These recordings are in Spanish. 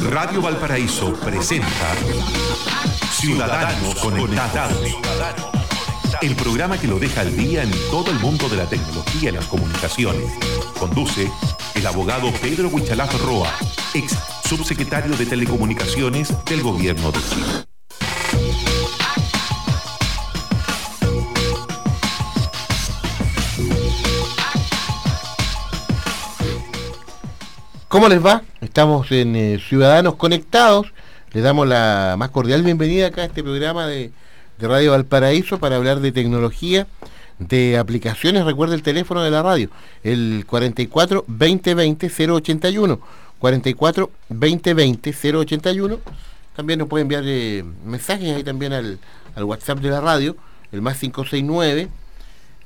Radio Valparaíso presenta Ciudadanos Conectados. El programa que lo deja al día en todo el mundo de la tecnología y las comunicaciones. Conduce el abogado Pedro Huichalaf Roa, ex subsecretario de Telecomunicaciones del Gobierno de Chile. ¿Cómo les va? Estamos en eh, Ciudadanos Conectados. Les damos la más cordial bienvenida acá a este programa de, Radio Valparaíso para hablar de tecnología, de aplicaciones. Recuerda el teléfono de la radio, el 44 2020 081. 44 2020 081. También nos puede enviar eh, mensajes ahí también al, al WhatsApp de la radio, el más 569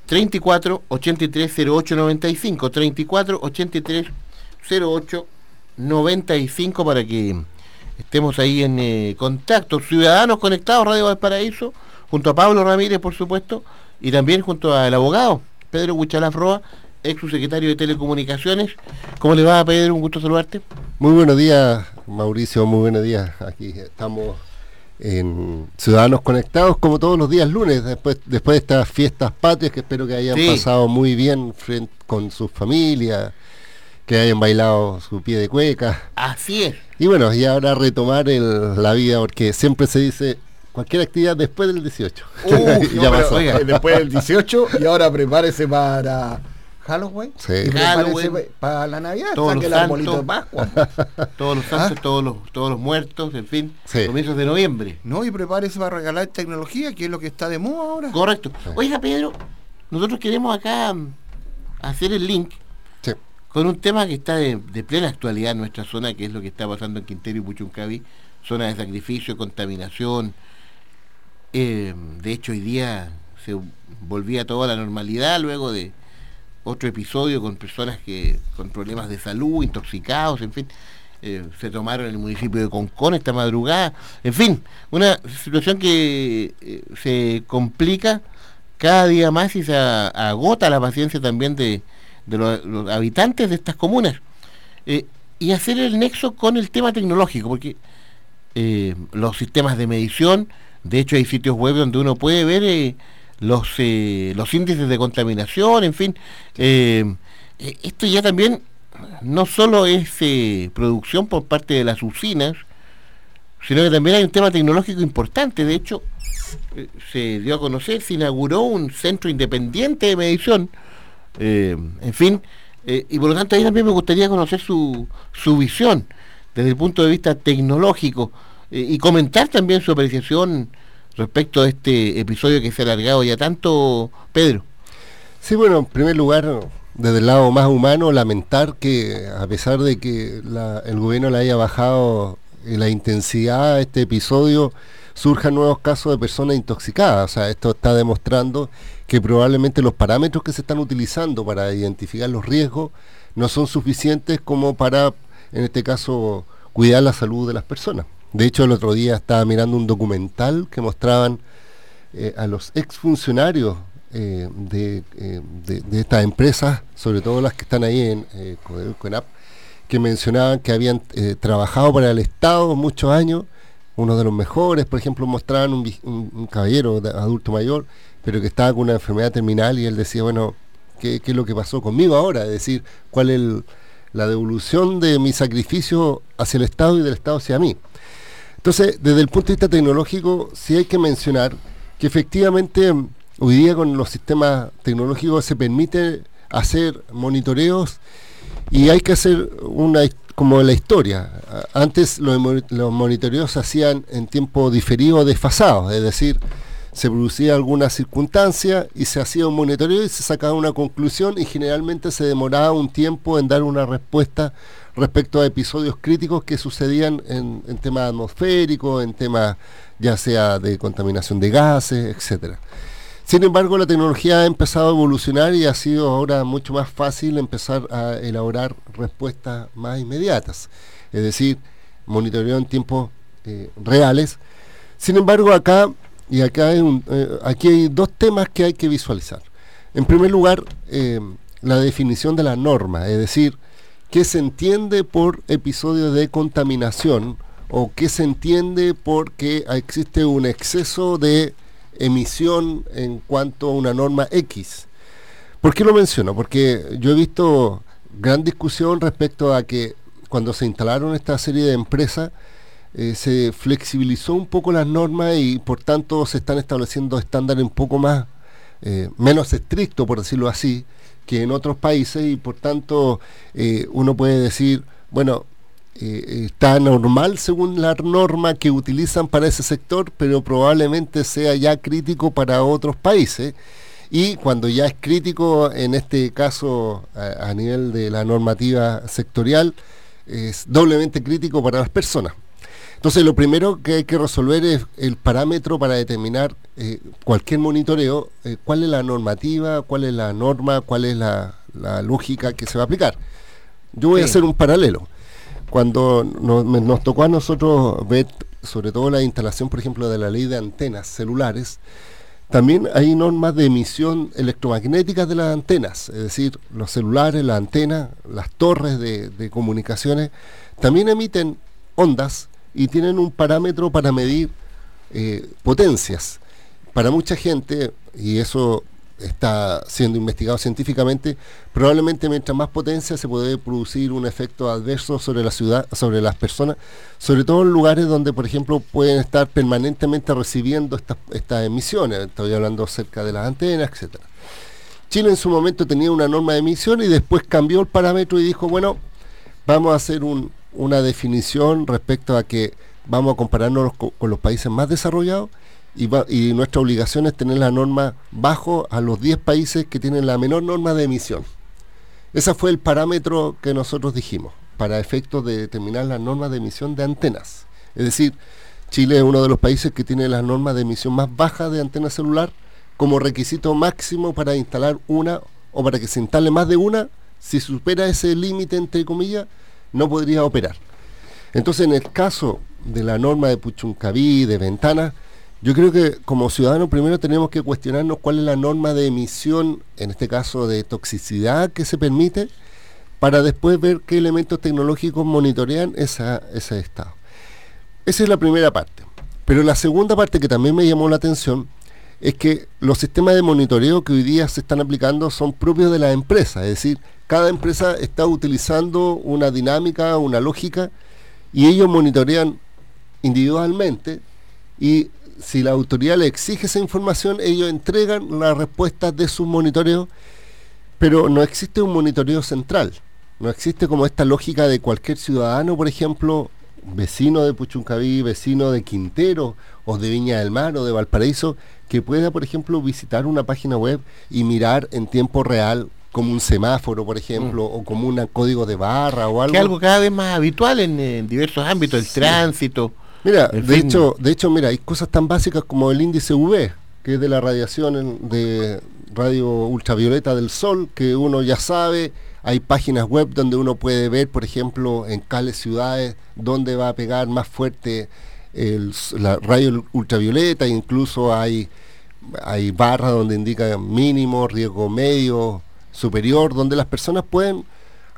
34 83 08 95. 34 83 0895 para que estemos ahí en eh, contacto. Ciudadanos Conectados, Radio Valparaíso, junto a Pablo Ramírez, por supuesto, y también junto al abogado Pedro Huichalaf Roa, ex subsecretario de Telecomunicaciones. ¿Cómo le va, Pedro? Un gusto saludarte. Muy buenos días, Mauricio, muy buenos días. Aquí estamos en Ciudadanos Conectados como todos los días lunes, después, después de estas fiestas patrias que espero que hayan Sí. pasado muy bien frente, con sus familias, que hayan bailado su pie de cueca. Así es. Y bueno, y ahora retomar el- la vida, porque siempre se dice cualquier actividad después del 18. Uh, no, ya pero, pasó. oiga. después del 18 y ahora prepárese para Halloween Sí. Halloween. pa- para la Navidad, Todos los arbolito de santos. Pascua. Todos los santos, todos, los, todos los muertos, en fin, Sí. comienzos de noviembre. No, y prepárese para regalar tecnología, que es lo que está de moda ahora. Correcto. Oiga, Pedro, nosotros queremos acá mm, hacer el link. Con un tema que está de, plena actualidad en nuestra zona, que es lo que está pasando en Quintero y Puchuncaví, zona de sacrificio, contaminación. Eh, de hecho, hoy día se volvía toda la normalidad luego de otro episodio con personas que con problemas de salud, intoxicados, en fin. Eh, se tomaron el municipio de Concón esta madrugada. En fin, una situación que eh, se complica cada día más y se agota la paciencia también de, de los, habitantes de estas comunas. Eh, y hacer el nexo con el tema tecnológico, porque eh, los sistemas de medición, de hecho hay sitios web donde uno puede ver eh, los, eh, los índices de contaminación, en fin. esto ya también no solo es producción por parte de las usinas, sino que también hay un tema tecnológico importante. De hecho, se dio a conocer, se inauguró un centro independiente de medición, eh, en fin, eh, y por lo tanto ahí también me gustaría conocer su, su visión desde el punto de vista tecnológico eh, y comentar también su apreciación respecto a este episodio que se ha alargado ya tanto, Pedro. Sí, bueno, en primer lugar, desde el lado más humano, lamentar que a pesar de que la- el gobierno le haya bajado la intensidad a este episodio, surjan nuevos casos de personas intoxicadas. O sea, esto está demostrando que probablemente los parámetros que se están utilizando para identificar los riesgos no son suficientes como para, en este caso, cuidar la salud de las personas. De hecho, el otro día estaba mirando un documental que mostraban eh, a los exfuncionarios eh, de, eh, de, estas empresas, sobre todo las que están ahí en eh, CONAP, que mencionaban que habían eh, trabajado para el Estado muchos años, uno de los mejores, por ejemplo, mostraban un- un caballero de adulto mayor, pero que estaba con una enfermedad terminal y él decía, bueno, ¿qué, qué es lo que pasó conmigo ahora? Es decir, ¿cuál es el- la devolución de mi sacrificio hacia el Estado y del Estado hacia mí? Entonces, desde el punto de vista tecnológico, sí hay que mencionar que efectivamente hoy día con los sistemas tecnológicos se permite hacer monitoreos y hay que hacer una como la historia. Antes los monitoreos se hacían en tiempo diferido o desfasado, es decir, se producía alguna circunstancia y se hacía un monitoreo y se sacaba una conclusión y generalmente se demoraba un tiempo en dar una respuesta respecto a episodios críticos que sucedían en, en temas atmosféricos, en temas ya sea de contaminación de gases, etcétera. Sin embargo, la tecnología ha empezado a evolucionar y ha sido ahora mucho más fácil empezar a elaborar respuestas más inmediatas, es decir, monitoreo en tiempos eh, reales. Sin embargo, acá y acá hay un- eh, aquí hay dos temas que hay que visualizar. En primer lugar, eh, la definición de la norma, es decir, qué se entiende por episodio de contaminación o qué se entiende porque existe un exceso de emisión en cuanto a una norma X. ¿Por qué lo menciono? Porque yo he visto gran discusión respecto a que cuando se instalaron esta serie de empresas, eh, se flexibilizó un poco las normas y por tanto se están estableciendo estándares un poco más, eh, menos estrictos, por decirlo así, que en otros países y por tanto eh, uno puede decir, bueno, está normal según la norma que utilizan para ese sector, pero probablemente sea ya crítico para otros países. Y cuando ya es crítico, en este caso a nivel de la normativa sectorial, es doblemente crítico para las personas. Entonces, lo primero que hay que resolver es el parámetro para determinar eh, cualquier monitoreo, eh, cuál es la normativa, cuál es la norma, cuál es la, lógica que se va a aplicar. Yo voy a hacer un paralelo. Cuando nos, tocó a nosotros ver, sobre todo la instalación, por ejemplo, de la ley de antenas celulares, también hay normas de emisión electromagnética de las antenas, es decir, los celulares, las antenas, las torres de, de comunicaciones, también emiten ondas y tienen un parámetro para medir eh, potencias. Para mucha gente, y eso está siendo investigado científicamente, probablemente mientras más potencia se puede producir un efecto adverso sobre la ciudad, sobre las personas, sobre todo en lugares donde, por ejemplo, pueden estar permanentemente recibiendo estas, emisiones. Estoy hablando cerca de las antenas, etcétera. Chile en su momento tenía una norma de emisión y después cambió el parámetro y dijo, bueno, vamos a hacer un, una definición respecto a que vamos a compararnos con, los países más desarrollados y, y, nuestra obligación es tener la norma bajo a los 10 países que tienen la menor norma de emisión. Ese fue el parámetro que nosotros dijimos para efectos de determinar la norma de emisión de antenas. Es decir, Chile es uno de los países que tiene la norma de emisión más baja de antena celular como requisito máximo para instalar una o para que se instale más de una. Si supera ese límite, entre comillas, no podría operar. Entonces, en el caso de la norma de Puchuncaví, de ventana, yo creo que como ciudadanos primero tenemos que cuestionarnos cuál es la norma de emisión, en este caso de toxicidad que se permite, para después ver qué elementos tecnológicos monitorean esa, ese estado. Esa es la primera parte. Pero la segunda parte que también me llamó la atención es que los sistemas de monitoreo que hoy día se están aplicando son propios de la empresa, es decir, cada empresa está utilizando una dinámica, una lógica, y ellos monitorean individualmente y si la autoridad le exige esa información, ellos entregan las respuestas de su monitoreo, pero no existe un monitoreo central. No existe como esta lógica de cualquier ciudadano, por ejemplo, vecino de Puchuncaví, vecino de Quintero o de Viña del Mar o de Valparaíso, que pueda, por ejemplo, visitar una página web y mirar en tiempo real como un semáforo, por ejemplo, mm. o como un código de barra o algo. Que algo cada vez más habitual en, diversos ámbitos, el tránsito. Mira, de hecho, de hecho, mira, hay cosas tan básicas como el índice UV, que es de la radiación de radio ultravioleta del sol, que uno ya sabe, hay páginas web donde uno puede ver, por ejemplo, en cales ciudades, dónde va a pegar más fuerte la radio ultravioleta, incluso hay, hay barras donde indica mínimo, riesgo medio, superior, donde las personas pueden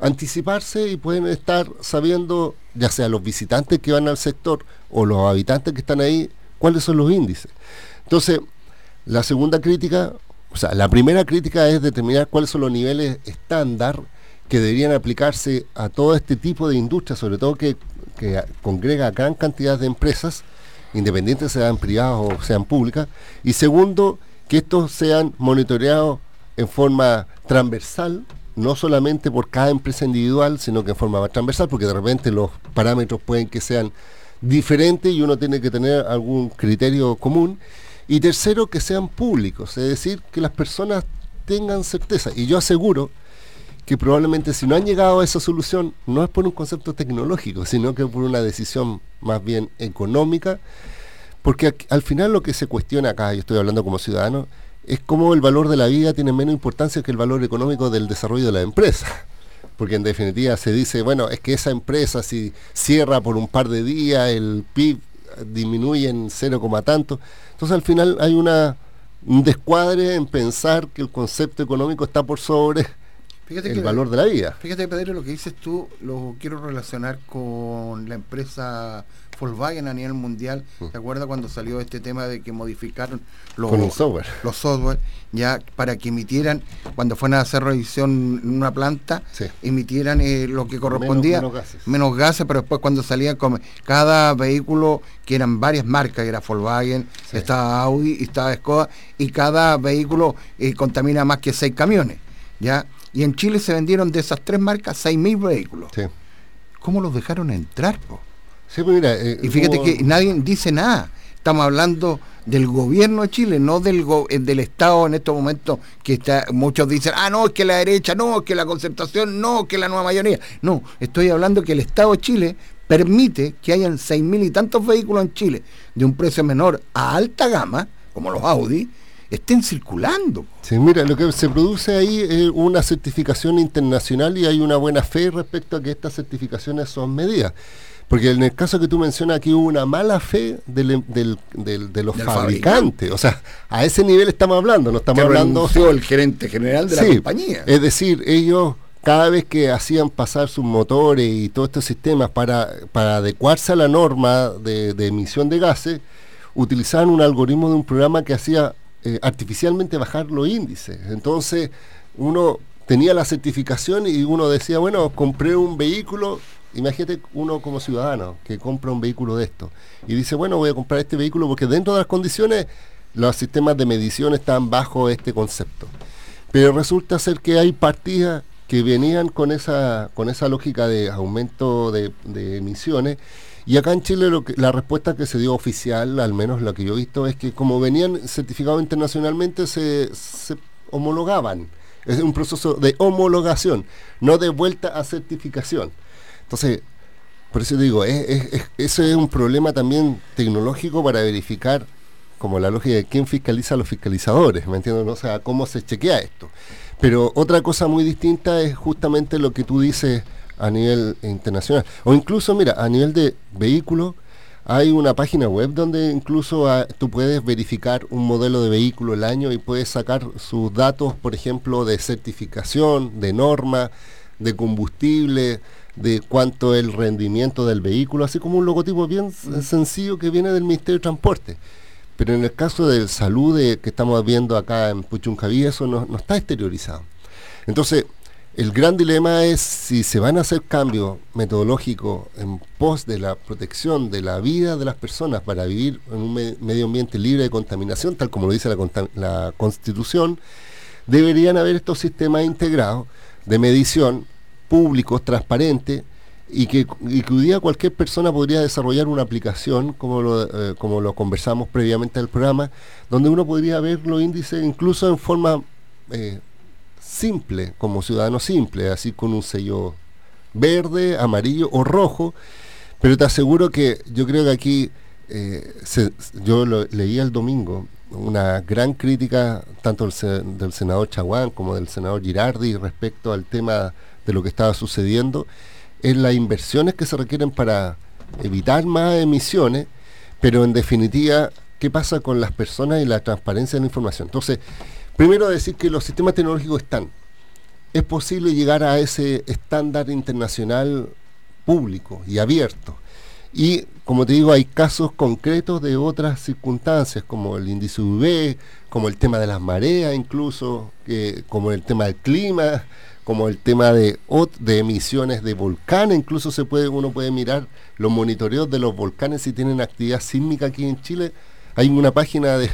anticiparse y pueden estar sabiendo, ya sea los visitantes que van al sector o los habitantes que están ahí, cuáles son los índices. Entonces, la segunda crítica, o sea, la primera crítica es determinar cuáles son los niveles estándar que deberían aplicarse a todo este tipo de industria, sobre todo que, que congrega gran cantidad de empresas, independientes sean privadas o sean públicas, y segundo, que estos sean monitoreados en forma transversal, no solamente por cada empresa individual, sino que en forma más transversal, porque de repente los parámetros pueden que sean diferentes y uno tiene que tener algún criterio común. Y tercero, que sean públicos, es decir, que las personas tengan certeza. Y yo aseguro que probablemente si no han llegado a esa solución, no es por un concepto tecnológico, sino que por una decisión más bien económica, porque al final lo que se cuestiona acá, yo estoy hablando como ciudadano, es como el valor de la vida tiene menos importancia que el valor económico del desarrollo de la empresa. Porque en definitiva se dice, bueno, es que esa empresa si cierra por un par de días, el PIB disminuye en cero coma tanto. Entonces al final hay una, un descuadre en pensar que el concepto económico está por sobre Fíjate el que- valor de la vida. Fíjate, Pedro, lo que dices tú lo quiero relacionar con la empresa Volkswagen a nivel mundial. ¿Te acuerdas cuando salió este tema de que modificaron los, Con software. los software ya para que emitieran, cuando fueron a hacer revisión en una planta, Sí. emitieran eh, lo que correspondía, menos gases. menos gases, pero después cuando salían con cada vehículo, que eran varias marcas, era Volkswagen, Sí. estaba Audi estaba Skoda, y cada vehículo eh, contamina más que seis camiones. ¿ya? Y en Chile se vendieron de esas tres marcas 6.000 vehículos. Sí. ¿Cómo los dejaron entrar? po? Sí, pues mira, eh, Y fíjate que nadie dice nada. Estamos hablando del gobierno de Chile, no del go- eh, del Estado en estos momentos que está, muchos dicen, ah, no, es que la derecha, no, es que la concertación, no, es que la nueva mayoría. No, estoy hablando que el Estado de Chile permite que hayan seis mil y tantos vehículos en Chile de un precio menor a alta gama, como los Audi, estén circulando. Sí, mira, lo que se produce ahí es una certificación internacional y hay una buena fe respecto a que estas certificaciones son medidas. Porque en el caso que tú mencionas aquí hubo una mala fe del, del- del- de los fabricantes. O sea, a ese nivel estamos hablando, no estamos que hablando... el gerente general de la compañía. Es decir, ellos cada vez que hacían pasar sus motores y todos estos sistemas para, para adecuarse a la norma de, de emisión de gases, utilizaban un algoritmo de un programa que hacía eh, artificialmente bajar los índices. Entonces, uno tenía la certificación y uno decía, bueno, compré un vehículo, imagínate uno como ciudadano que compra un vehículo de esto y dice, bueno, voy a comprar este vehículo porque dentro de las condiciones los sistemas de medición están bajo este concepto. Pero resulta ser que hay partidas que venían con esa, con esa lógica de aumento de, de emisiones. Y acá en Chile lo que, la respuesta que se dio oficial, al menos la que yo he visto, es que como venían certificados internacionalmente, se, se homologaban. Es un proceso de homologación, no de vuelta a certificación. Entonces, por eso digo, es, es- es- ese es un problema también tecnológico para verificar como la lógica de quién fiscaliza a los fiscalizadores, ¿me entiendes? O sea, cómo se chequea esto. Pero otra cosa muy distinta es justamente lo que tú dices a nivel internacional. O incluso, mira, a nivel de vehículo, hay una página web donde incluso ah, tú puedes verificar un modelo de vehículo el año y puedes sacar sus datos, por ejemplo, de certificación, de norma, de combustible, de cuánto es el rendimiento del vehículo, así como un logotipo bien s- sencillo que viene del Ministerio de Transporte. Pero en el caso de salud de- que estamos viendo acá en Puchuncaví, eso no, no está exteriorizado. Entonces, el gran dilema es si se van a hacer cambios metodológicos en pos de la protección de la vida de las personas para vivir en un me- medio ambiente libre de contaminación, tal como lo dice la, Constitución, deberían haber estos sistemas integrados de medición públicos, transparentes, y que, y hoy día cualquier persona podría desarrollar una aplicación, como lo, eh, conversamos previamente del programa, donde uno podría ver los índices incluso en forma eh, simple, como ciudadano simple, así con un sello verde, amarillo o rojo, pero te aseguro que yo creo que aquí, eh, se- yo lo leí el domingo, una gran crítica tanto del, del senador Chaguán como del senador Girardi respecto al tema de lo que estaba sucediendo, es las inversiones que se requieren para evitar más emisiones, pero en definitiva, ¿qué pasa con las personas y la transparencia de la información? Entonces, primero decir que los sistemas tecnológicos están. Es posible llegar a ese estándar internacional público y abierto. Y como te digo, hay casos concretos de otras circunstancias, como el índice UV, como el tema de las mareas incluso, como el tema del clima, como el tema de, de emisiones de volcanes, incluso se puede, uno puede mirar los monitoreos de los volcanes si tienen actividad sísmica aquí en Chile. Hay una página de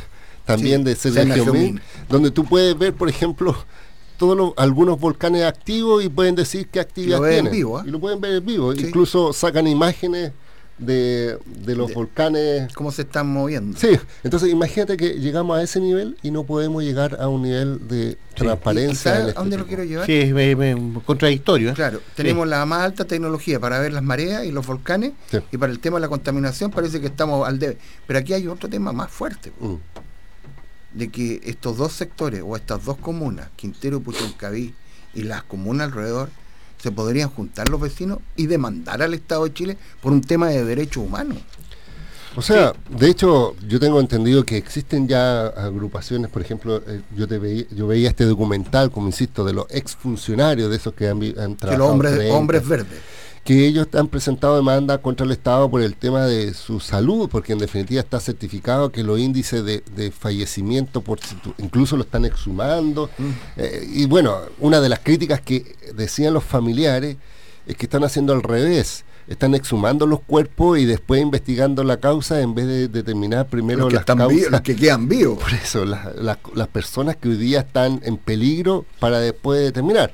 también Sí, de. Min, donde tú puedes ver, por ejemplo, todos los, algunos volcanes activos y pueden decir qué actividad lo ven en tienen. vivo, ¿ah? Y lo pueden ver en vivo. Sí. Incluso sacan imágenes de, de los De- volcanes. ¿Cómo se están moviendo? Sí, entonces imagínate que llegamos a ese nivel y no podemos llegar a un nivel de ¿Y transparencia. sabes en a este dónde lo quiero llevar? Sí, es, es- es contradictorio. ¿eh? Claro, tenemos la más alta tecnología para ver las mareas y los volcanes Sí. y para el tema de la contaminación parece que estamos al debe. Pero aquí hay otro tema más fuerte, Mm. De que estos dos sectores o estas dos comunas, Quintero y Puchuncaví y las comunas alrededor, se podrían juntar los vecinos y demandar al Estado de Chile por un tema de derechos humanos. O sea, de hecho, yo tengo entendido que existen ya agrupaciones, por ejemplo, eh, yo te veía, yo veía este documental, como insisto, de los exfuncionarios de esos que han, han trabajado. Que los hombres, hombres verdes que ellos han presentado demanda contra el Estado por el tema de su salud, porque en definitiva está certificado que los índices de, fallecimiento, por incluso lo están exhumando. Mm. Eh, y bueno, una de las críticas que decían los familiares es que están haciendo al revés. Están exhumando los cuerpos y después investigando la causa en vez de determinar primero las causas. los que quedan vivos. Por eso, las personas que hoy día están en peligro para después determinar.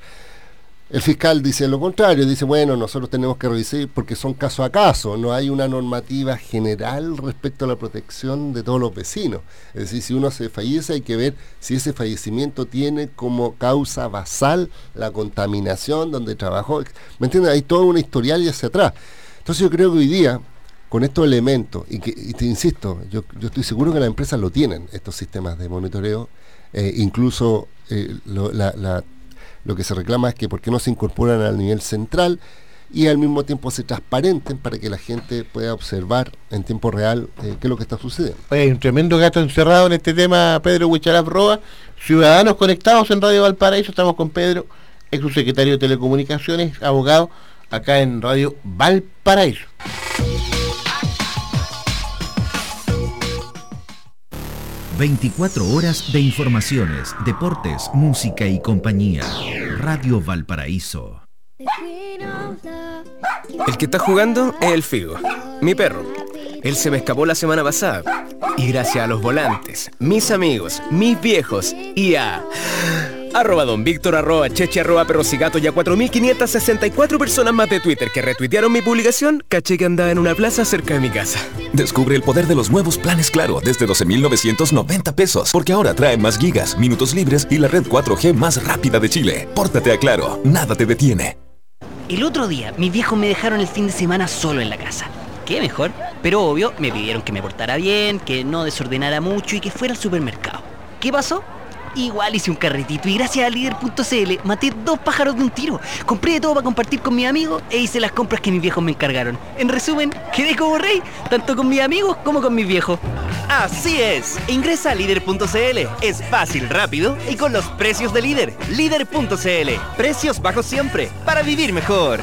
El fiscal dice lo contrario, dice, bueno, nosotros tenemos que revisar porque son caso a caso, no hay una normativa general respecto a la protección de todos los vecinos. Es decir, si uno se fallece hay que ver si ese fallecimiento tiene como causa basal la contaminación donde trabajó. ¿Me entiendes? Hay toda una historial y hacia atrás. Entonces yo creo que hoy día, con estos elementos, y que te insisto, yo, estoy seguro que las empresas lo tienen, estos sistemas de monitoreo, eh, incluso eh, la lo que se reclama es que por qué no se incorporan al nivel central y al mismo tiempo se transparenten para que la gente pueda observar en tiempo real eh, qué es lo que está sucediendo. hay un tremendo gato encerrado en este tema, Pedro Huicharaf Roa. Ciudadanos conectados en Radio Valparaíso, estamos con Pedro, ex subsecretario de Telecomunicaciones, abogado, acá en Radio Valparaíso. 24 horas de informaciones, deportes, música y compañía. Radio Valparaíso. El que está jugando es el Figo, mi perro. Él se me escapó la semana pasada. Y gracias a los volantes, mis amigos, mis viejos y a arroba don Víctor, arroba cheche, arroba perrocigato y a 4.564 personas más de Twitter que retuitearon mi publicación, caché que andaba en una plaza cerca de mi casa. Descubre el poder de los nuevos planes Claro desde 12.990 pesos, porque ahora trae más gigas, minutos libres y la red 4G más rápida de Chile. Pórtate a Claro, nada te detiene. El otro día, mis viejos me dejaron el fin de semana solo en la casa. ¿Qué mejor? Pero obvio, me pidieron que me portara bien, que no desordenara mucho y que fuera al supermercado. ¿Qué pasó? Igual hice un carretito y gracias a líder.cl maté dos pájaros de un tiro. Compré de todo para compartir con mis amigos e hice las compras que mis viejos me encargaron. En resumen, quedé como rey, tanto con mis amigos como con mis viejos. Así es, ingresa a líder.cl. Es fácil, rápido y con los precios de líder. Líder.cl. Precios bajos siempre para vivir mejor.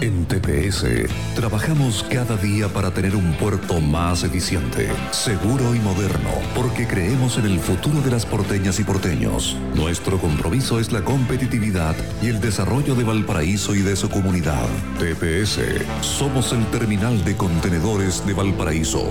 En TPS trabajamos cada día para tener un puerto más eficiente, seguro y moderno, porque creemos en el futuro de las porteñas y porteños. Nuestro compromiso es la competitividad y el desarrollo de Valparaíso y de su comunidad. TPS, somos el terminal de contenedores de Valparaíso.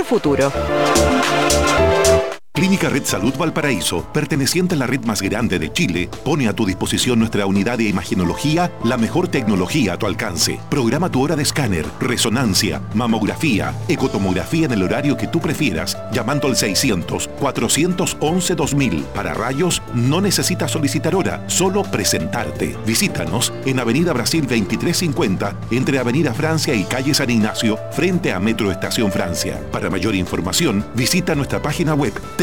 futuro. Clínica Red Salud Valparaíso, perteneciente a la red más grande de Chile, pone a tu disposición nuestra unidad de imagenología, la mejor tecnología a tu alcance. Programa tu hora de escáner, resonancia, mamografía, ecotomografía en el horario que tú prefieras, llamando al 600-411-2000. Para rayos, no necesitas solicitar hora, solo presentarte. Visítanos en Avenida Brasil 2350, entre Avenida Francia y Calle San Ignacio, frente a Metro Estación Francia. Para mayor información, visita nuestra página web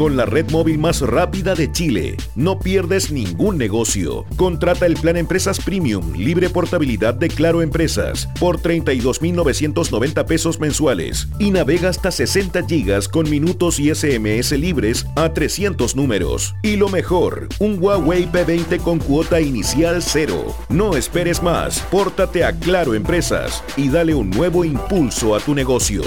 Con la red móvil más rápida de Chile, no pierdes ningún negocio. Contrata el plan Empresas Premium, libre portabilidad de Claro Empresas, por 32.990 pesos mensuales y navega hasta 60 gigas con minutos y SMS libres a 300 números. Y lo mejor, un Huawei P20 con cuota inicial cero. No esperes más, pórtate a Claro Empresas y dale un nuevo impulso a tu negocio.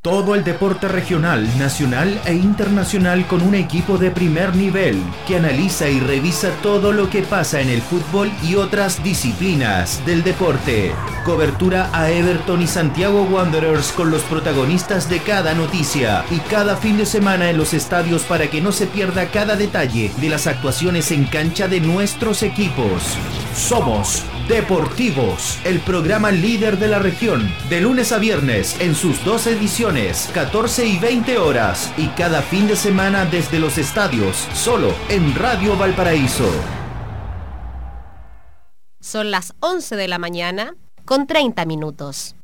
Todo el deporte regional, nacional e internacional con un equipo de primer nivel que analiza y revisa todo lo que pasa en el fútbol y otras disciplinas del deporte. Cobertura a Everton y Santiago Wanderers con los protagonistas de cada noticia y cada fin de semana en los estadios para que no se pierda cada detalle de las actuaciones en cancha de nuestros equipos. Somos Deportivos, el programa líder de la región, de lunes a viernes en sus dos ediciones, 14 y 20 horas, y cada fin de semana desde los estadios, solo en Radio Valparaíso. Son las 11 de la mañana con 30 minutos.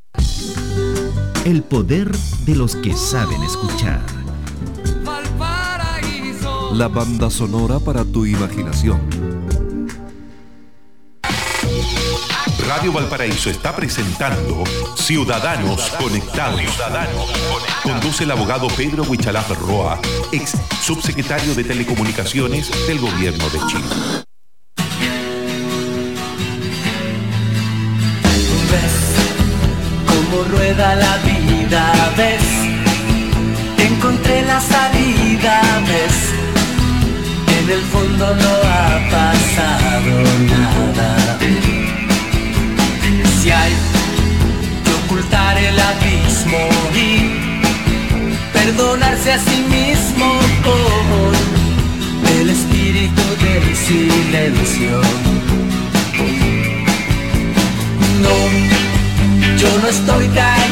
El poder de los que saben escuchar. La banda sonora para tu imaginación Radio Valparaíso está presentando Ciudadanos Conectados. Conduce el abogado Pedro Huichalaf Roa, ex subsecretario de Telecomunicaciones del Gobierno de Chile. Rueda la vida, ves, encontré la salida, ves, en el fondo no ha pasado nada hay que ocultar el abismo y perdonarse a sí mismo con el espíritu del silencio. No, yo no estoy dañado,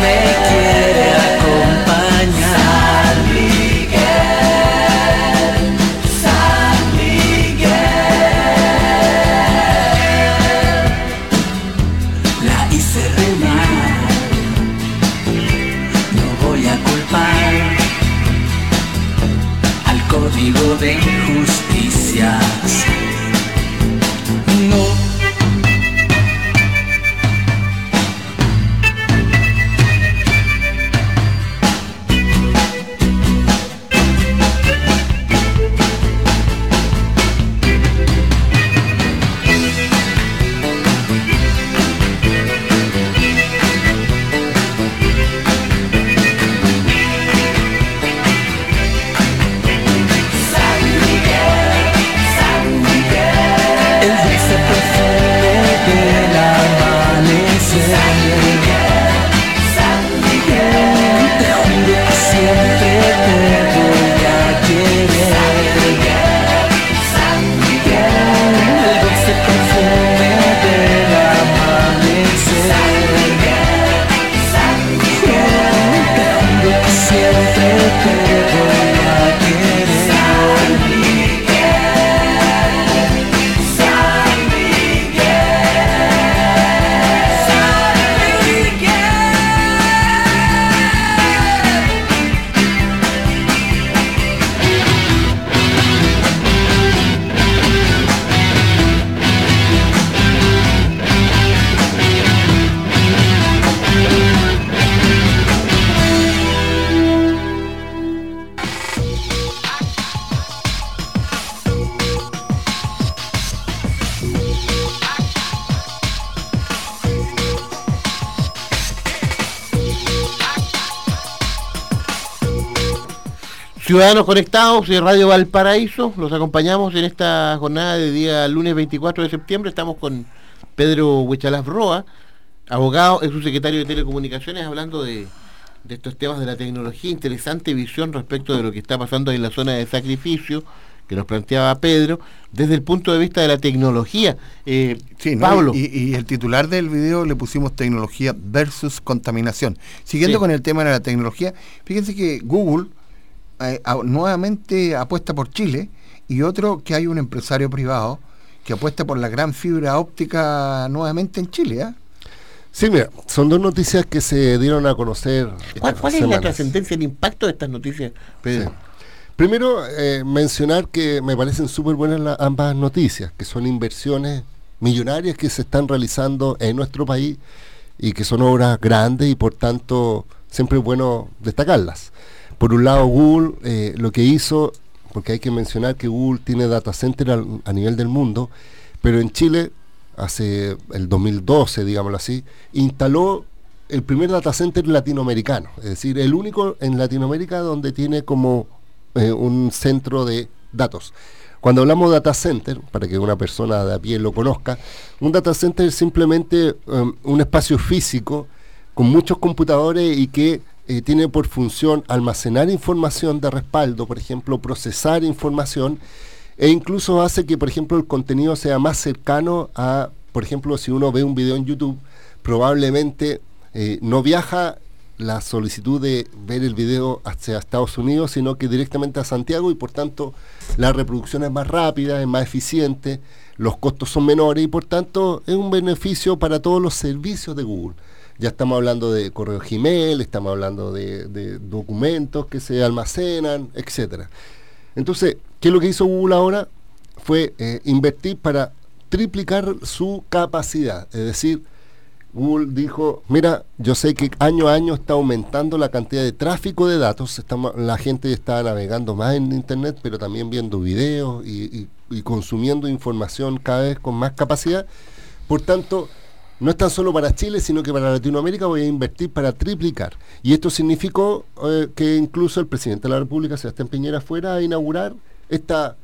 me Ciudadanos Conectados de Radio Valparaíso, los acompañamos en esta jornada de día lunes 24 de septiembre. Estamos con Pedro Huechalaz Roa, abogado, es su secretario de Telecomunicaciones, hablando de, de estos temas de la tecnología. Interesante visión respecto de lo que está pasando en la zona de sacrificio que nos planteaba Pedro, desde el punto de vista de la tecnología. Eh, Sí, ¿no? Pablo. Y, y el titular del video le pusimos tecnología versus contaminación. Siguiendo Sí. con el tema de la tecnología, fíjense que Google eh, a- nuevamente apuesta por Chile y otro que hay un empresario privado que apuesta por la gran fibra óptica nuevamente en Chile. ¿ah? Sí, mira, son dos noticias que se dieron a conocer. ¿Cuál, cuál es la trascendencia, el impacto de estas noticias, Pedro? Sí. Primero, eh, mencionar que me parecen súper buenas la- ambas noticias, que son inversiones millonarias que se están realizando en nuestro país y que son obras grandes y por tanto siempre es bueno destacarlas. Por un lado, Google eh, lo que hizo, porque hay que mencionar que Google tiene data center a nivel del mundo, pero en Chile, hace el 2012, digámoslo así, instaló el primer data center latinoamericano, es decir, el único en Latinoamérica donde tiene como eh, un centro de datos. Cuando hablamos de data center, para que una persona de a pie lo conozca, un data center es simplemente um, un espacio físico con muchos computadores y que eh, tiene por función almacenar información de respaldo, por ejemplo, procesar información e incluso hace que, por ejemplo, el contenido sea más cercano a, por ejemplo, si uno ve un video en YouTube, probablemente eh, no viaja la solicitud de ver el video hacia Estados Unidos, sino que directamente a Santiago y por tanto la reproducción es más rápida, es más eficiente, los costos son menores y por tanto es un beneficio para todos los servicios de Google. Ya estamos hablando de correo Gmail, estamos hablando de, documentos que se almacenan, etcétera. Entonces, ¿qué es lo que hizo Google ahora? Fue eh, invertir para triplicar su capacidad. Es decir, Google dijo, mira, yo sé que año a año está aumentando la cantidad de tráfico de datos, la gente está navegando más en Internet, pero también viendo videos y consumiendo información cada vez con más capacidad. Por tanto, no es tan solo para Chile, sino que para Latinoamérica voy a invertir para triplicar. Y esto significó eh, que incluso el presidente de la República, Sebastián Piñera, fuera a inaugurar esta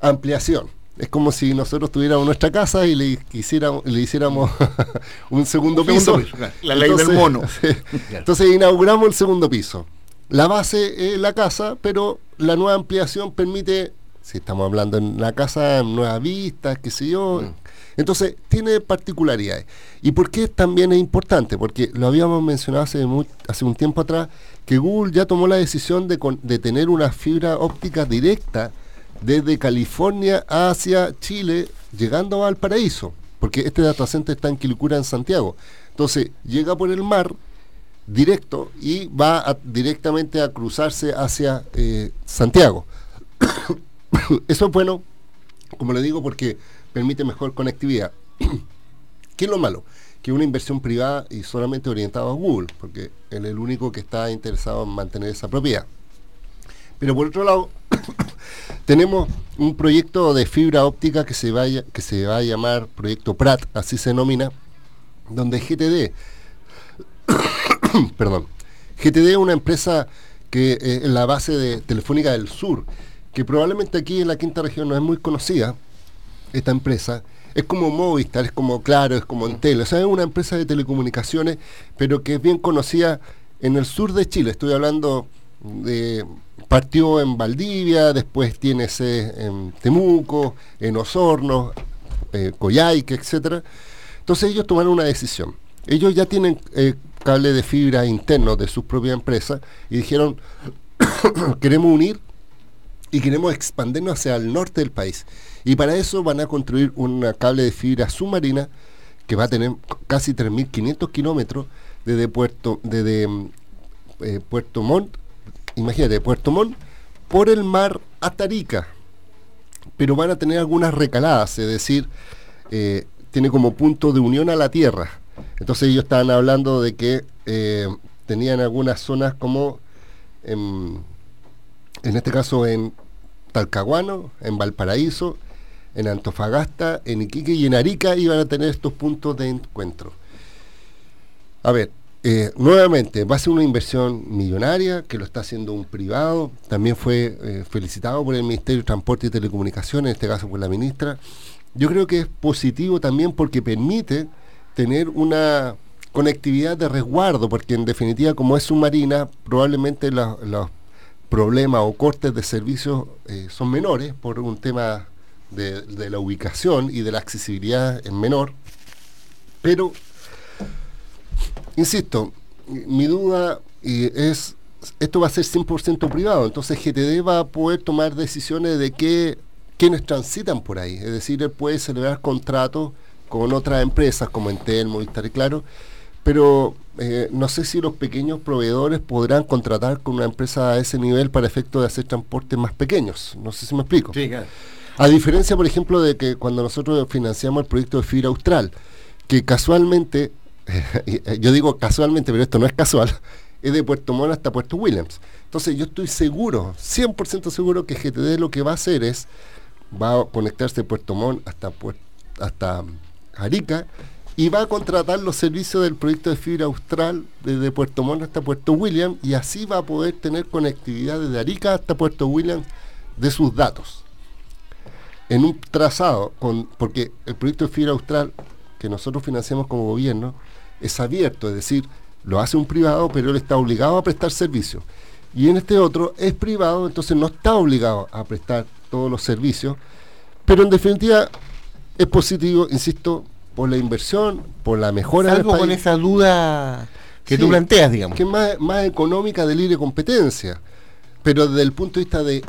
ampliación. Es como si nosotros tuviéramos nuestra casa y le, quisiéramos, le hiciéramos un segundo Un segundo piso. La ley del mono. Entonces inauguramos el segundo piso. La base es la casa, pero la nueva ampliación permite, si estamos hablando en la casa, nuevas vistas, qué sé yo. Mm. Entonces tiene particularidades. ¿Y por qué también es importante? Porque lo habíamos mencionado hace, hace un tiempo atrás, que Google ya tomó la decisión de, con- de tener una fibra óptica directa desde California hacia Chile, llegando a Valparaíso, porque este data center está en Quilicura, en Santiago. Entonces, llega por el mar directo y va directamente a cruzarse hacia eh, Santiago. Eso es bueno, como le digo, porque permite mejor conectividad. ¿Qué es lo malo? Que una inversión privada y solamente orientada a Google, porque él es el único que está interesado en mantener esa propiedad. Pero por otro lado, tenemos un proyecto de fibra óptica que se, vaya, que se va a llamar Proyecto PRAT, así se denomina, donde GTD, perdón, GTD es una empresa que eh, es la base de Telefónica del Sur, que probablemente aquí en la quinta región no es muy conocida, esta empresa, es como Movistar, es como Claro, es como Entel, o sea, es una empresa de telecomunicaciones, pero que es bien conocida en el sur de Chile, estoy hablando de partió en Valdivia, después tiene sede en Temuco, en Osorno, eh, Coyhaique, etcétera. Entonces ellos tomaron una decisión. Ellos ya tienen eh, cable de fibra interno de sus propias empresas y dijeron, queremos unir y queremos expandirnos hacia el norte del país. Y para eso van a construir un cable de fibra submarina que va a tener casi 3.500 kilómetros desde Puerto, desde, mm, eh, Puerto Montt, imagínate, Puerto Montt, por el mar hasta Arica. Pero van a tener algunas recaladas, es decir, eh, tiene como punto de unión a la tierra. Entonces ellos estaban hablando de que eh, tenían algunas zonas como, en, en este caso en Talcahuano, en Valparaíso, en Antofagasta, en Iquique y en Arica iban a tener estos puntos de encuentro. A ver, Eh, nuevamente, va a ser una inversión millonaria que lo está haciendo un privado. También fue eh, felicitado por el Ministerio de Transporte y Telecomunicaciones, en este caso por la ministra. Yo creo que es positivo también porque permite tener una conectividad de resguardo, porque en definitiva, como es submarina, probablemente los, problemas o cortes de servicios eh, son menores por un tema de, la ubicación y de la accesibilidad en menor. Pero Insisto, mi duda es, esto va a ser 100% privado, entonces GTD va a poder tomar decisiones de qué, quiénes transitan por ahí, es decir, él puede celebrar contratos con otras empresas como Entel, Movistar y Claro, pero eh, no sé si los pequeños proveedores podrán contratar con una empresa a ese nivel para efecto de hacer transportes más pequeños, no sé si me explico. A diferencia, por ejemplo, de que cuando nosotros financiamos el proyecto de Fibra Austral, que casualmente yo digo casualmente, pero esto no es casual, es de Puerto Montt hasta Puerto Williams. Entonces yo estoy seguro, 100% seguro que GTD lo que va a hacer es, va a conectarse de Puerto Montt hasta, hasta Arica y va a contratar los servicios del proyecto de fibra austral desde Puerto Montt hasta Puerto Williams y así va a poder tener conectividad desde Arica hasta Puerto Williams de sus datos. En un trazado, con, porque el proyecto de fibra austral que nosotros financiamos como gobierno es abierto, es decir, lo hace un privado, pero él está obligado a prestar servicios. Y en este otro es privado, entonces no está obligado a prestar todos los servicios, pero en definitiva es positivo, insisto, por la inversión, por la mejora Algo con esa duda que tú planteas, digamos. Que es más, más económica de libre competencia. Pero desde el punto de vista de,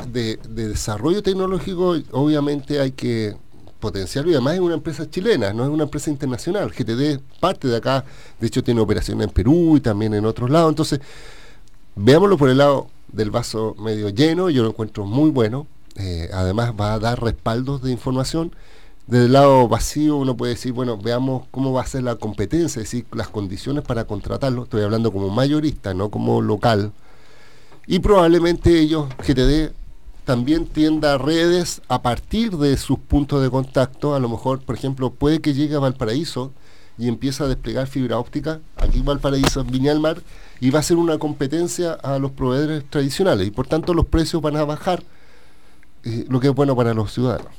de desarrollo tecnológico, obviamente hay que potencial y además es una empresa chilena, no es una empresa internacional. GTD parte de acá, de hecho tiene operaciones en Perú y también en otros lados. Entonces, veámoslo por el lado del vaso medio lleno, yo lo encuentro muy bueno. Eh, además va a dar respaldos de información. Del lado vacío uno puede decir, bueno, veamos cómo va a ser la competencia, es decir, las condiciones para contratarlo. Estoy hablando como mayorista, no como local. Y probablemente ellos, GTD, también tienda redes a partir de sus puntos de contacto. A lo mejor, por ejemplo, puede que llegue a Valparaíso y empiece a desplegar fibra óptica aquí en Valparaíso, en Viña del Mar, y va a ser una competencia a los proveedores tradicionales. Y por tanto los precios van a bajar, eh, lo que es bueno para los ciudadanos.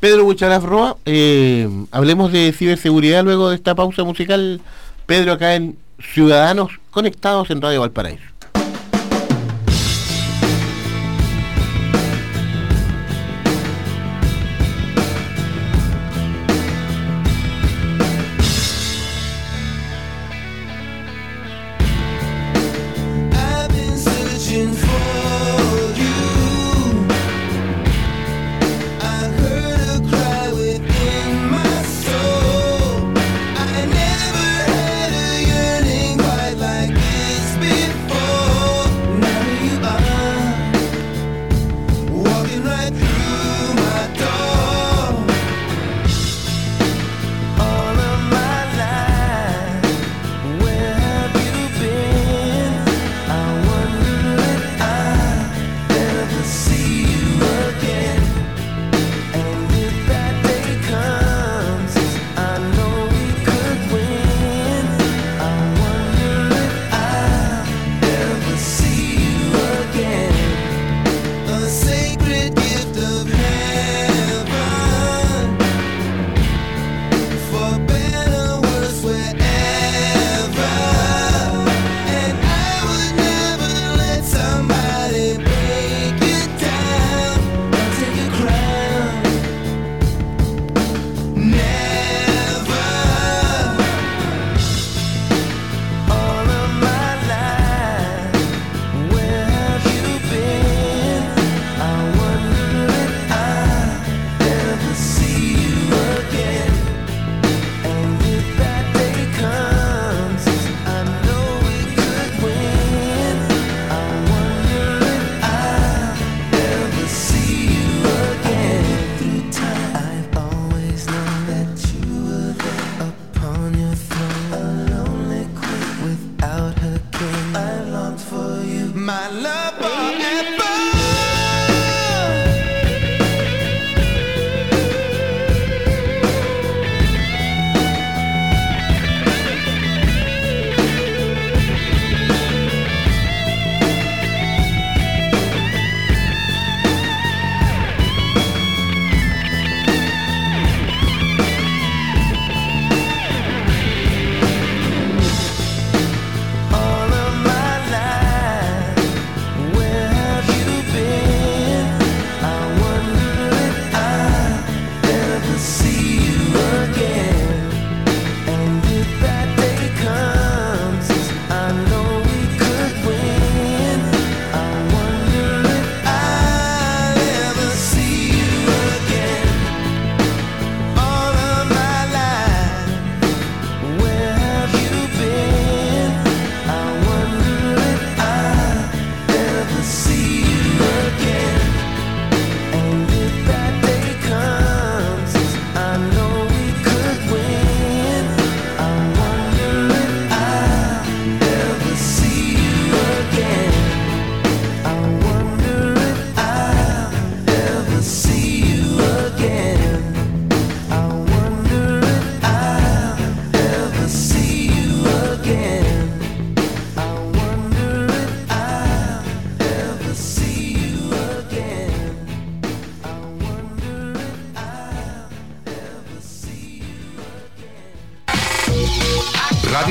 Pedro Bucharaz Roa, eh, hablemos de ciberseguridad luego de esta pausa musical. Pedro, acá en Ciudadanos Conectados en Radio Valparaíso.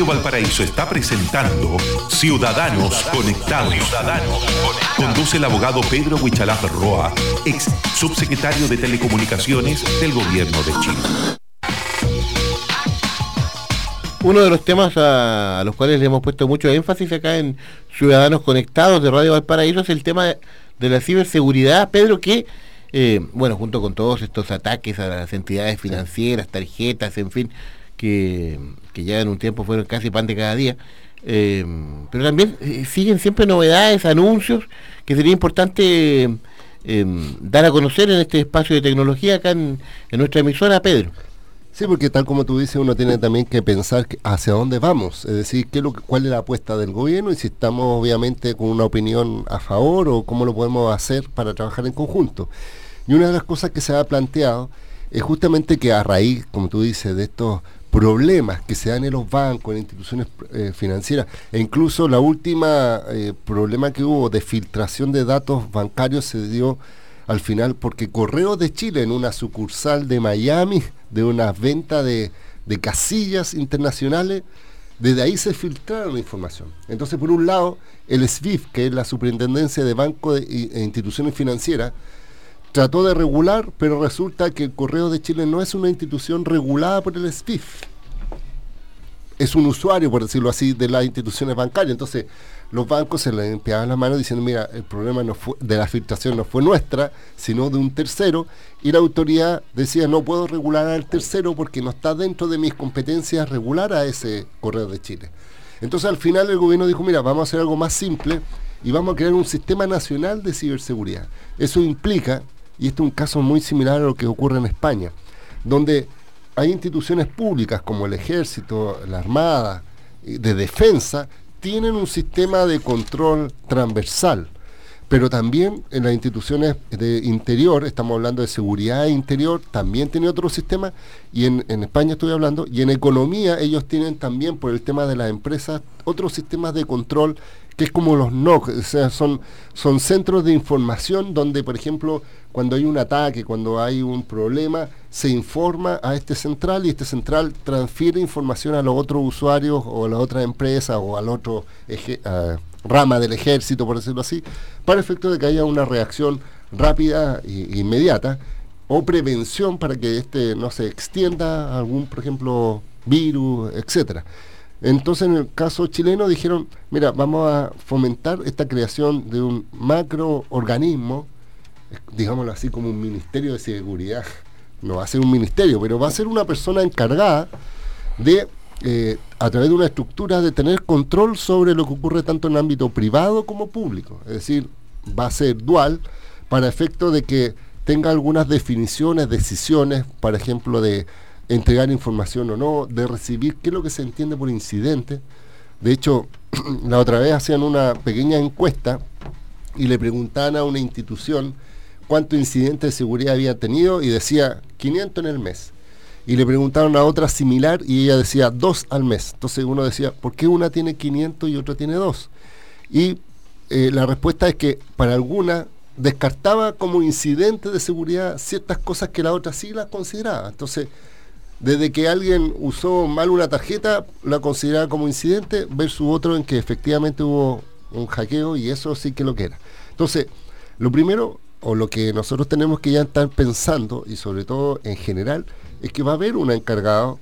Valparaíso está presentando Ciudadanos Conectados. Conduce el abogado Pedro Huichalaf Roa, ex subsecretario de Telecomunicaciones del Gobierno de Chile. Uno de los temas a, los cuales le hemos puesto mucho énfasis acá en Ciudadanos Conectados de Radio Valparaíso es el tema de, de la ciberseguridad, Pedro, que, eh, bueno, junto con todos estos ataques a las entidades financieras, tarjetas, en fin, que, que ya en un tiempo fueron casi pan de cada día, eh, pero también eh, siguen siempre novedades, anuncios, que sería importante eh, dar a conocer en este espacio de tecnología acá en, nuestra emisora, Pedro. Sí, porque tal como tú dices, uno tiene también que pensar hacia dónde vamos, es decir, qué lo cuál es la apuesta del gobierno y si estamos obviamente con una opinión a favor o cómo lo podemos hacer para trabajar en conjunto. Y una de las cosas que se ha planteado es justamente que a raíz, como tú dices, de estos problemas que se dan en los bancos, en instituciones eh, financieras, e incluso la última eh, problema que hubo de filtración de datos bancarios se dio al final porque Correos de Chile en una sucursal de Miami de una venta de, de casillas internacionales, desde ahí se filtraron la información. Entonces, por un lado, el SWIFT, que es la Superintendencia de Bancos de- e Instituciones Financieras, trató de regular, pero resulta que el Correo de Chile no es una institución regulada por el SWIFT. Es un usuario, por decirlo así, de las instituciones bancarias. Entonces, los bancos se le limpiaban las manos diciendo, mira, el problema no fue, de la filtración no fue nuestra, sino de un tercero, y la autoridad decía, no puedo regular al tercero porque no está dentro de mis competencias regular a ese Correo de Chile. Entonces, al final el gobierno dijo, mira, vamos a hacer algo más simple y vamos a crear un sistema nacional de ciberseguridad. Eso implica, y este es un caso muy similar a lo que ocurre en España, donde hay instituciones públicas como el ejército, la armada, eh, de defensa, tienen un sistema de control transversal. Pero también en las instituciones de interior, estamos hablando de seguridad interior, también tiene otro sistema, y en, en España estoy hablando, y en economía ellos tienen también, por el tema de las empresas, otros sistemas de control, que es como los NOC, o sea, son, son centros de información donde, por ejemplo, cuando hay un ataque, cuando hay un problema, se informa a este central y este central transfiere información a los otros usuarios o a las otras empresas o al otro eje- rama del ejército, por decirlo así, para efecto de que haya una reacción rápida e inmediata o prevención para que este no se extienda a algún, por ejemplo, virus, etcétera. Entonces, en el caso chileno dijeron, mira, vamos a fomentar esta creación de un macroorganismo, eh, digámoslo así, como un ministerio de seguridad. No va a ser un ministerio, pero va a ser una persona encargada de, eh, a través de una estructura, de tener control sobre lo que ocurre tanto en el ámbito privado como público. Es decir, va a ser dual para efecto de que tenga algunas definiciones, decisiones, por ejemplo, de entregar información o no, de recibir, qué es lo que se entiende por incidente. De hecho, la otra vez hacían una pequeña encuesta y le preguntaban a una institución cuántos incidentes de seguridad había tenido y decía 500 en el mes. Y le preguntaron a otra similar y ella decía dos al mes. Entonces uno decía, ¿por qué una tiene 500 y otra tiene dos? Y eh, la respuesta es que para alguna descartaba como incidente de seguridad ciertas cosas que la otra sí las consideraba. Entonces, desde que alguien usó mal una tarjeta, la consideraba como incidente, versus otro en que efectivamente hubo un hackeo y eso sí que lo que era. Entonces, lo primero, o lo que nosotros tenemos que ya estar pensando, y sobre todo en general, es que va a haber un encargado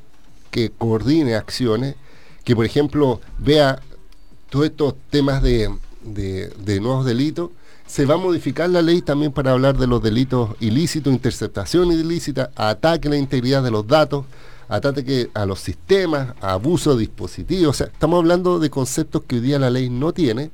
que coordine acciones, que por ejemplo vea todos estos temas de, de- de nuevos delitos, se va a modificar la ley también para hablar de los delitos ilícitos, interceptación ilícita, ataque a la integridad de los datos, ataque a los sistemas, abuso de dispositivos. O sea, estamos hablando de conceptos que hoy día la ley no tiene,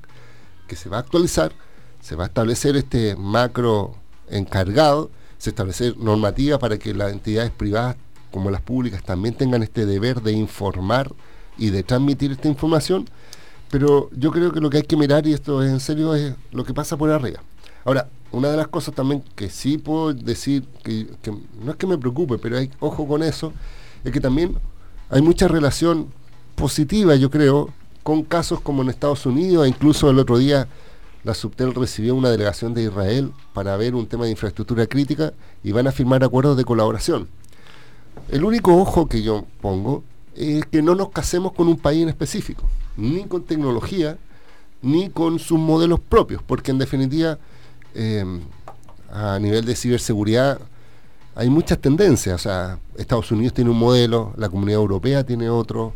que se va a actualizar, se va a establecer este macro encargado, se establecer normativa para que las entidades privadas como las públicas también tengan este deber de informar y de transmitir esta información, pero yo creo que lo que hay que mirar, y esto es en serio, es lo que pasa por arriba. Ahora, una de las cosas también que sí puedo decir, que, no es que me preocupe, pero hay ojo con eso, es que también hay mucha relación positiva, yo creo, con casos como en Estados Unidos, e incluso el otro día la Subtel recibió una delegación de Israel para ver un tema de infraestructura crítica y van a firmar acuerdos de colaboración. El único ojo que yo pongo es que no nos casemos con un país en específico, ni con tecnología, ni con sus modelos propios, porque en definitiva, eh, a nivel de ciberseguridad, hay muchas tendencias. O sea, Estados Unidos tiene un modelo, la comunidad europea tiene otro,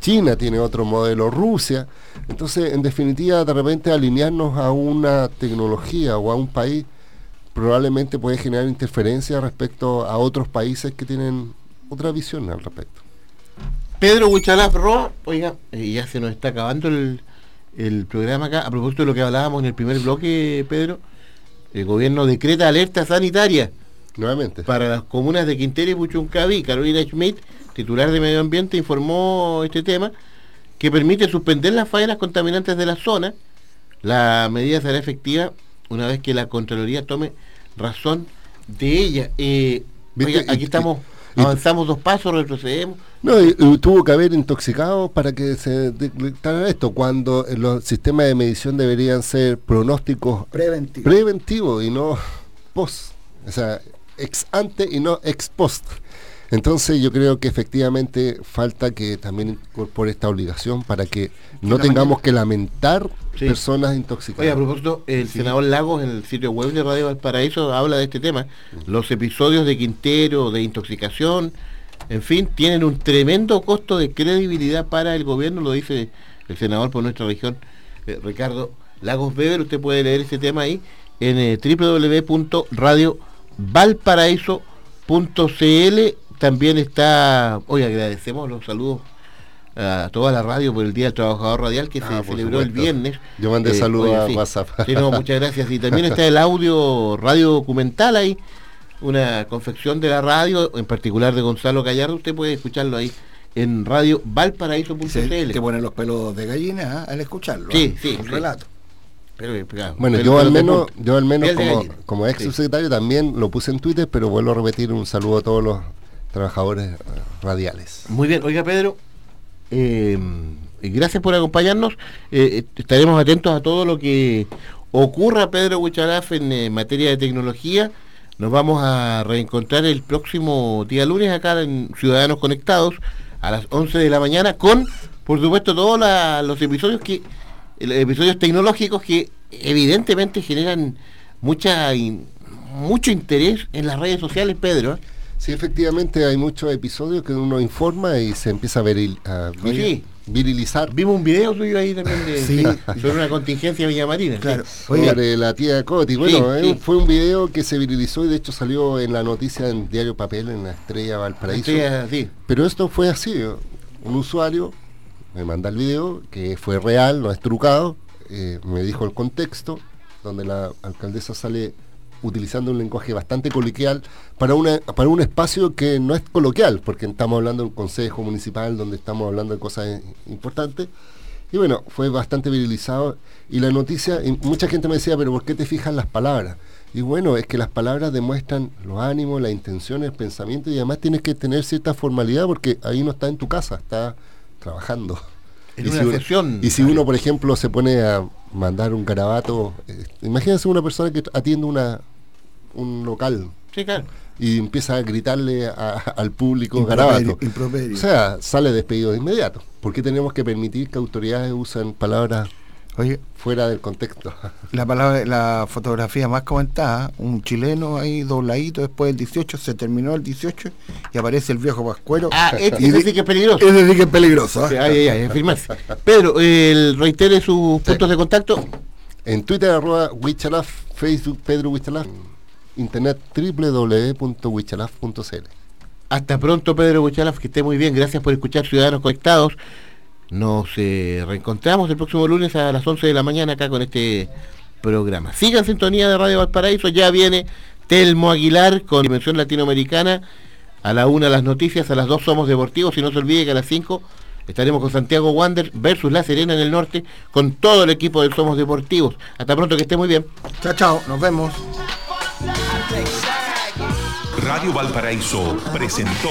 China tiene otro modelo, Rusia. Entonces, en definitiva, de repente alinearnos a una tecnología o a un país probablemente puede generar interferencia respecto a otros países que tienen otra visión al respecto. Pedro Huichalaf Roa, oiga, eh, ya se nos está acabando el, el programa acá. A propósito de lo que hablábamos en el primer bloque, Pedro, el gobierno decreta alerta sanitaria. Nuevamente. Para las comunas de Quintero y Puchuncaví, Carolina Schmidt, titular de Medio Ambiente, informó este tema, que permite suspender las faenas contaminantes de la zona. La medida será efectiva una vez que la Contraloría tome razón de ella. Eh, oiga, aquí estamos, avanzamos dos pasos, retrocedemos. No, y- y tuvo que haber intoxicado para que se declarara esto, cuando los sistemas de medición deberían ser pronósticos Preventivo. preventivos y no post, o sea, ex ante y no ex post. Entonces yo creo que efectivamente falta que también incorpore esta obligación para que no tengamos mañana- que lamentar Sí. personas Oye, a intoxicadas. propósito, el senador Lagos en el sitio web de Radio Valparaíso habla de este tema. Los episodios de Quintero, de intoxicación, en fin, tienen un tremendo costo de credibilidad para el gobierno, lo dice el senador por nuestra región, eh, Ricardo Lagos Weber. Usted puede leer ese tema ahí en eh, www.radiovalparaíso.cl. También está, hoy agradecemos los saludos a toda la radio por el Día del Trabajador Radial que Ah, se celebró el viernes. Eh, Yo mandé saludos oye, a sí. WhatsApp. Sí, no, muchas gracias. Y también está el audio radio documental ahí, una confección de la radio, en particular de Gonzalo Gallardo. Usted puede escucharlo ahí en radio valparaíso.cl. Te ponen los pelos de gallina ¿ah? al escucharlo. Sí, ¿ah? sí, Un sí. relato. Pero, eh, claro, Bueno, pero- yo al menos, yo al menos como, como ex Sí. subsecretario también lo puse en Twitter, pero vuelvo a repetir un saludo a todos los trabajadores eh, radiales. Muy bien, oiga Pedro, eh, gracias por acompañarnos. Eh, estaremos atentos a todo lo que ocurra, Pedro Huichalaf, en eh, materia de tecnología. Nos vamos a reencontrar el próximo día lunes acá en Ciudadanos Conectados a las 11 de la mañana con, por supuesto, todos la- los episodios que episodios tecnológicos que evidentemente generan mucha mucho interés en las redes sociales, Pedro. Sí, efectivamente hay muchos episodios que uno informa y se empieza a, viril- a vir- Sí. virilizar. Vimos un video tuyo ahí también de, Sí. sobre una contingencia villamarina. Claro. sí. Sobre la tía Coti. Bueno, Sí, eh, fue un video que se virilizó y de hecho salió en la noticia en Diario Papel, en la Estrella Valparaíso. Pero esto fue así, eh, un usuario me manda el video, que fue real, no es trucado, eh, me dijo el contexto, donde la alcaldesa sale utilizando un lenguaje bastante coloquial para, una, para un espacio que no es coloquial, porque estamos hablando de un consejo municipal donde estamos hablando de cosas importantes. Y bueno, fue bastante virilizado. Y la noticia, y mucha gente me decía, pero ¿por qué te fijas las palabras? Y bueno, es que las palabras demuestran los ánimos, las intenciones, el pensamiento y además tienes que tener cierta formalidad porque ahí no está en tu casa, está trabajando. En y, una si uno, sesión. y si uno, por ejemplo, se pone a mandar un garabato, eh, imagínense una persona que atiende una, un local Sí, claro. y empieza a gritarle a- al público Improperio, garabato. improperio. O sea, sale despedido de inmediato. ¿Por qué tenemos que permitir que autoridades usen palabras Oye, fuera del contexto? la palabra, la fotografía más comentada, un chileno ahí dobladito después del 18, se terminó el 18 y aparece el viejo Pascuero. Ah, este, y ese sí que es peligroso. ese sí que es peligroso. Sí, Ay, ay, ay, firmarse. Pedro, el, reitere sus puntos de contacto. En Twitter, arroba Wichalaf, Facebook, Pedro Wichalaf, internet www.wichalaf.cl. Hasta pronto, Pedro Buchalaf, que esté muy bien. Gracias por escuchar Ciudadanos Conectados. Nos eh, reencontramos el próximo lunes a las 11 de la mañana acá con este programa. Sigan sintonía de Radio Valparaíso. Ya viene Telmo Aguilar con Dimensión Latinoamericana. A la una las noticias, a las dos somos deportivos. Y no se olvide que a las 5 estaremos con Santiago Wander versus La Serena en el norte con todo el equipo del Somos Deportivos. Hasta pronto, que esté muy bien. Chao, chao, nos vemos. Radio Valparaíso presentó